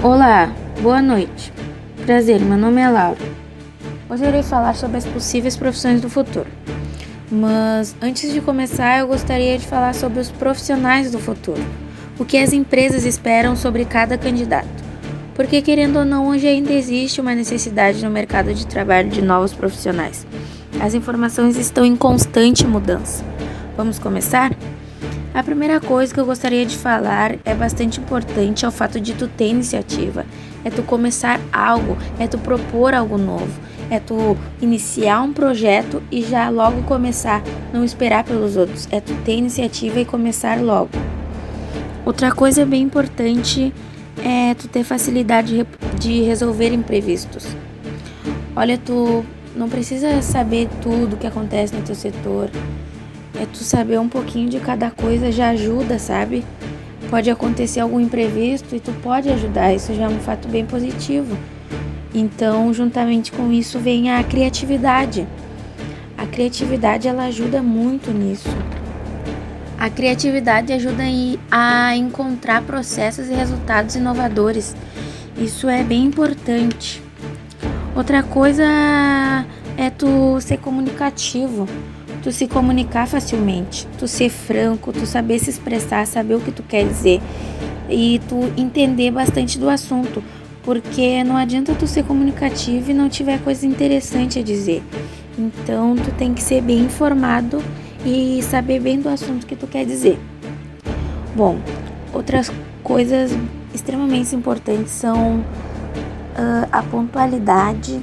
Olá, boa noite. Prazer, meu nome é Laura. Hoje irei falar sobre as possíveis profissões do futuro. Mas antes de começar, eu gostaria de falar sobre os profissionais do futuro. O que as empresas esperam sobre cada candidato. Porque, querendo ou não, hoje ainda existe uma necessidade no mercado de trabalho de novos profissionais. As informações estão em constante mudança. Vamos começar? A primeira coisa que eu gostaria de falar é bastante importante é o fato de tu ter iniciativa. É tu começar algo, é tu propor algo novo, é tu iniciar um projeto e já logo começar, não esperar pelos outros, é tu ter iniciativa e começar logo. Outra coisa bem importante é tu ter facilidade de resolver imprevistos. Olha, tu não precisa saber tudo o que acontece no teu setor é tu saber um pouquinho de cada coisa já ajuda, sabe? Pode acontecer algum imprevisto e tu pode ajudar, isso já é um fato bem positivo. Então, juntamente com isso vem a criatividade. A criatividade ela ajuda muito nisso. A criatividade ajuda a encontrar processos e resultados inovadores. Isso é bem importante. Outra coisa é tu ser comunicativo tu se comunicar facilmente, tu ser franco, tu saber se expressar, saber o que tu quer dizer e tu entender bastante do assunto, porque não adianta tu ser comunicativo e não tiver coisa interessante a dizer. Então tu tem que ser bem informado e saber bem do assunto que tu quer dizer. Bom, outras coisas extremamente importantes são uh, a pontualidade,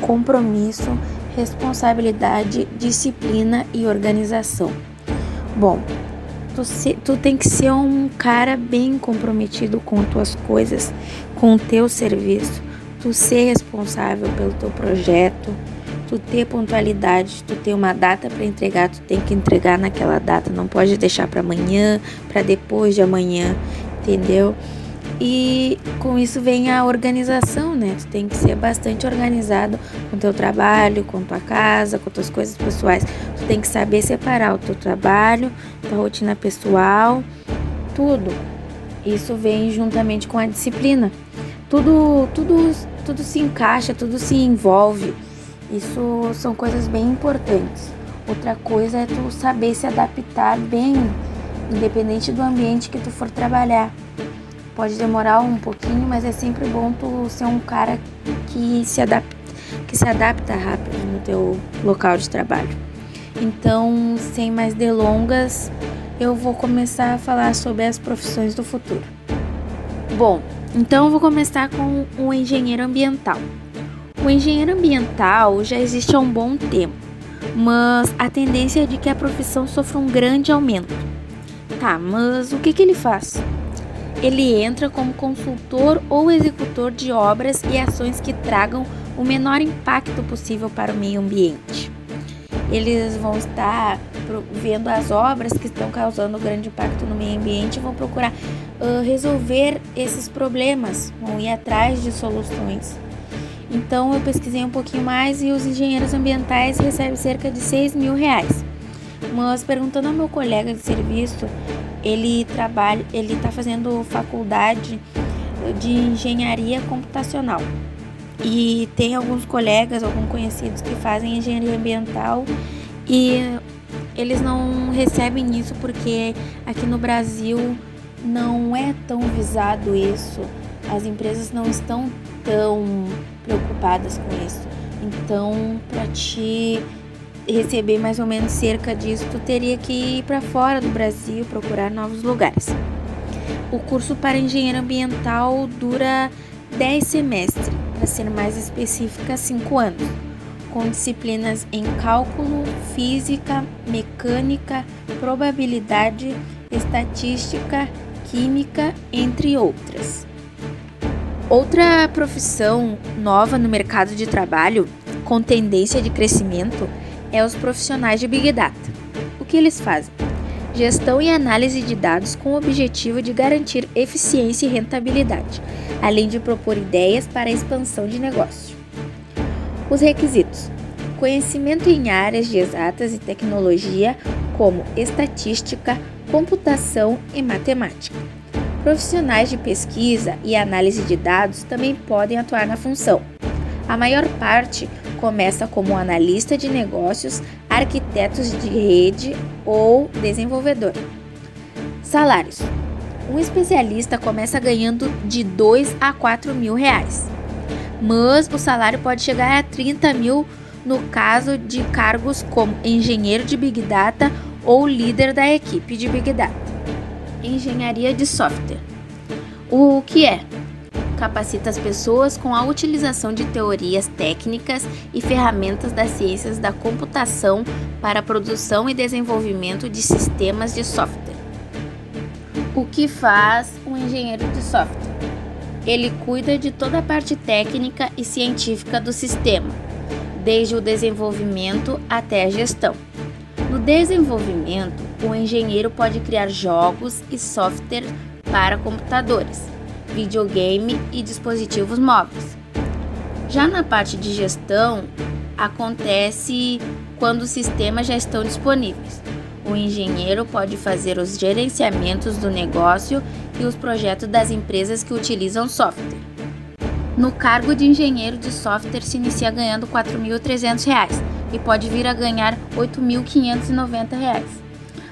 compromisso responsabilidade, disciplina e organização. Bom, tu, se, tu tem que ser um cara bem comprometido com tuas coisas, com o teu serviço, tu ser responsável pelo teu projeto, tu ter pontualidade, tu ter uma data para entregar, tu tem que entregar naquela data, não pode deixar para amanhã, para depois de amanhã, entendeu? E com isso vem a organização, né? Tu tem que ser bastante organizado com teu trabalho, com tua casa, com tuas coisas pessoais. Tu tem que saber separar o teu trabalho, tua rotina pessoal, tudo. Isso vem juntamente com a disciplina. Tudo, tudo, tudo se encaixa, tudo se envolve. Isso são coisas bem importantes. Outra coisa é tu saber se adaptar bem, independente do ambiente que tu for trabalhar. Pode demorar um pouquinho, mas é sempre bom tu ser um cara que se adapta, que se adapta rápido no teu local de trabalho. Então, sem mais delongas, eu vou começar a falar sobre as profissões do futuro. Bom, então eu vou começar com o engenheiro ambiental. O engenheiro ambiental já existe há um bom tempo, mas a tendência é de que a profissão sofra um grande aumento. Tá, mas o que, que ele faz? Ele entra como consultor ou executor de obras e ações que tragam o menor impacto possível para o meio ambiente. Eles vão estar vendo as obras que estão causando grande impacto no meio ambiente e vão procurar uh, resolver esses problemas, vão ir atrás de soluções. Então eu pesquisei um pouquinho mais e os engenheiros ambientais recebem cerca de 6 mil reais. Mas perguntando ao meu colega de serviço, ele trabalha, ele está fazendo faculdade de engenharia computacional. E tem alguns colegas, alguns conhecidos que fazem engenharia ambiental e eles não recebem isso porque aqui no Brasil não é tão visado isso. As empresas não estão tão preocupadas com isso. Então, para te receber mais ou menos cerca disso, tu teria que ir para fora do Brasil procurar novos lugares. O curso para engenheiro ambiental dura 10 semestres, para ser mais específica, 5 anos, com disciplinas em cálculo, física, mecânica, probabilidade, estatística, química, entre outras. Outra profissão nova no mercado de trabalho, com tendência de crescimento, é os profissionais de Big Data. O que eles fazem? Gestão e análise de dados com o objetivo de garantir eficiência e rentabilidade, além de propor ideias para a expansão de negócio. Os requisitos: conhecimento em áreas de exatas e tecnologia, como estatística, computação e matemática. Profissionais de pesquisa e análise de dados também podem atuar na função. A maior parte começa como analista de negócios, arquitetos de rede ou desenvolvedor. Salários: Um especialista começa ganhando de 2 a 4 mil reais, mas o salário pode chegar a 30 mil no caso de cargos como engenheiro de Big Data ou líder da equipe de Big Data. Engenharia de software. O que é? Capacita as pessoas com a utilização de teorias técnicas e ferramentas das ciências da computação para a produção e desenvolvimento de sistemas de software. O que faz um engenheiro de software? Ele cuida de toda a parte técnica e científica do sistema, desde o desenvolvimento até a gestão. No desenvolvimento, o engenheiro pode criar jogos e software para computadores, videogame e dispositivos móveis. Já na parte de gestão, acontece quando os sistemas já estão disponíveis. O engenheiro pode fazer os gerenciamentos do negócio e os projetos das empresas que utilizam software. No cargo de engenheiro de software se inicia ganhando R$ 4.300 e pode vir a ganhar R$ 8.590.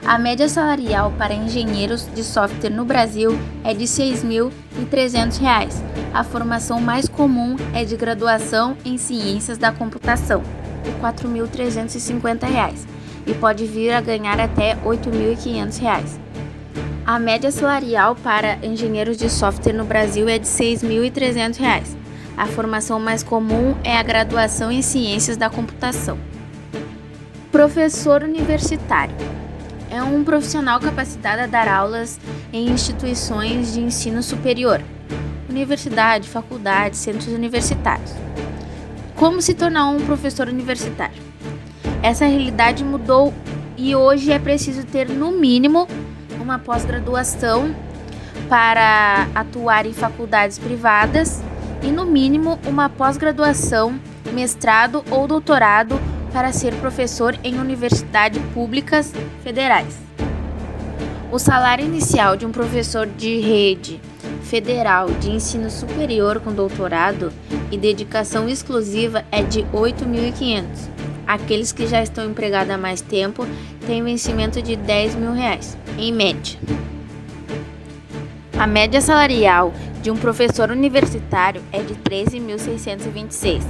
A média salarial para engenheiros de software no Brasil é de R$ 6.300. A formação mais comum é de graduação em ciências da computação, de R$ 4.350 e pode vir a ganhar até R$ 8.500. A média salarial para engenheiros de software no Brasil é de R$ 6.300. A formação mais comum é a graduação em Ciências da Computação. Professor universitário é um profissional capacitado a dar aulas em instituições de ensino superior, universidade, faculdade, centros universitários. Como se tornar um professor universitário? Essa realidade mudou e hoje é preciso ter, no mínimo, uma pós-graduação para atuar em faculdades privadas e, no mínimo, uma pós-graduação, mestrado ou doutorado para ser professor em universidades públicas federais. O salário inicial de um professor de rede federal de ensino superior com doutorado e dedicação exclusiva é de R$ 8.500. Aqueles que já estão empregados há mais tempo têm vencimento de 10 mil reais, em média. A média salarial de um professor universitário é de 13.626,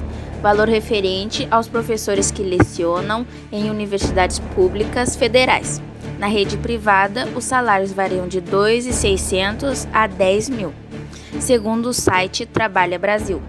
valor referente aos professores que lecionam em universidades públicas federais. Na rede privada, os salários variam de 2.600 a 10 mil, segundo o site Trabalha Brasil.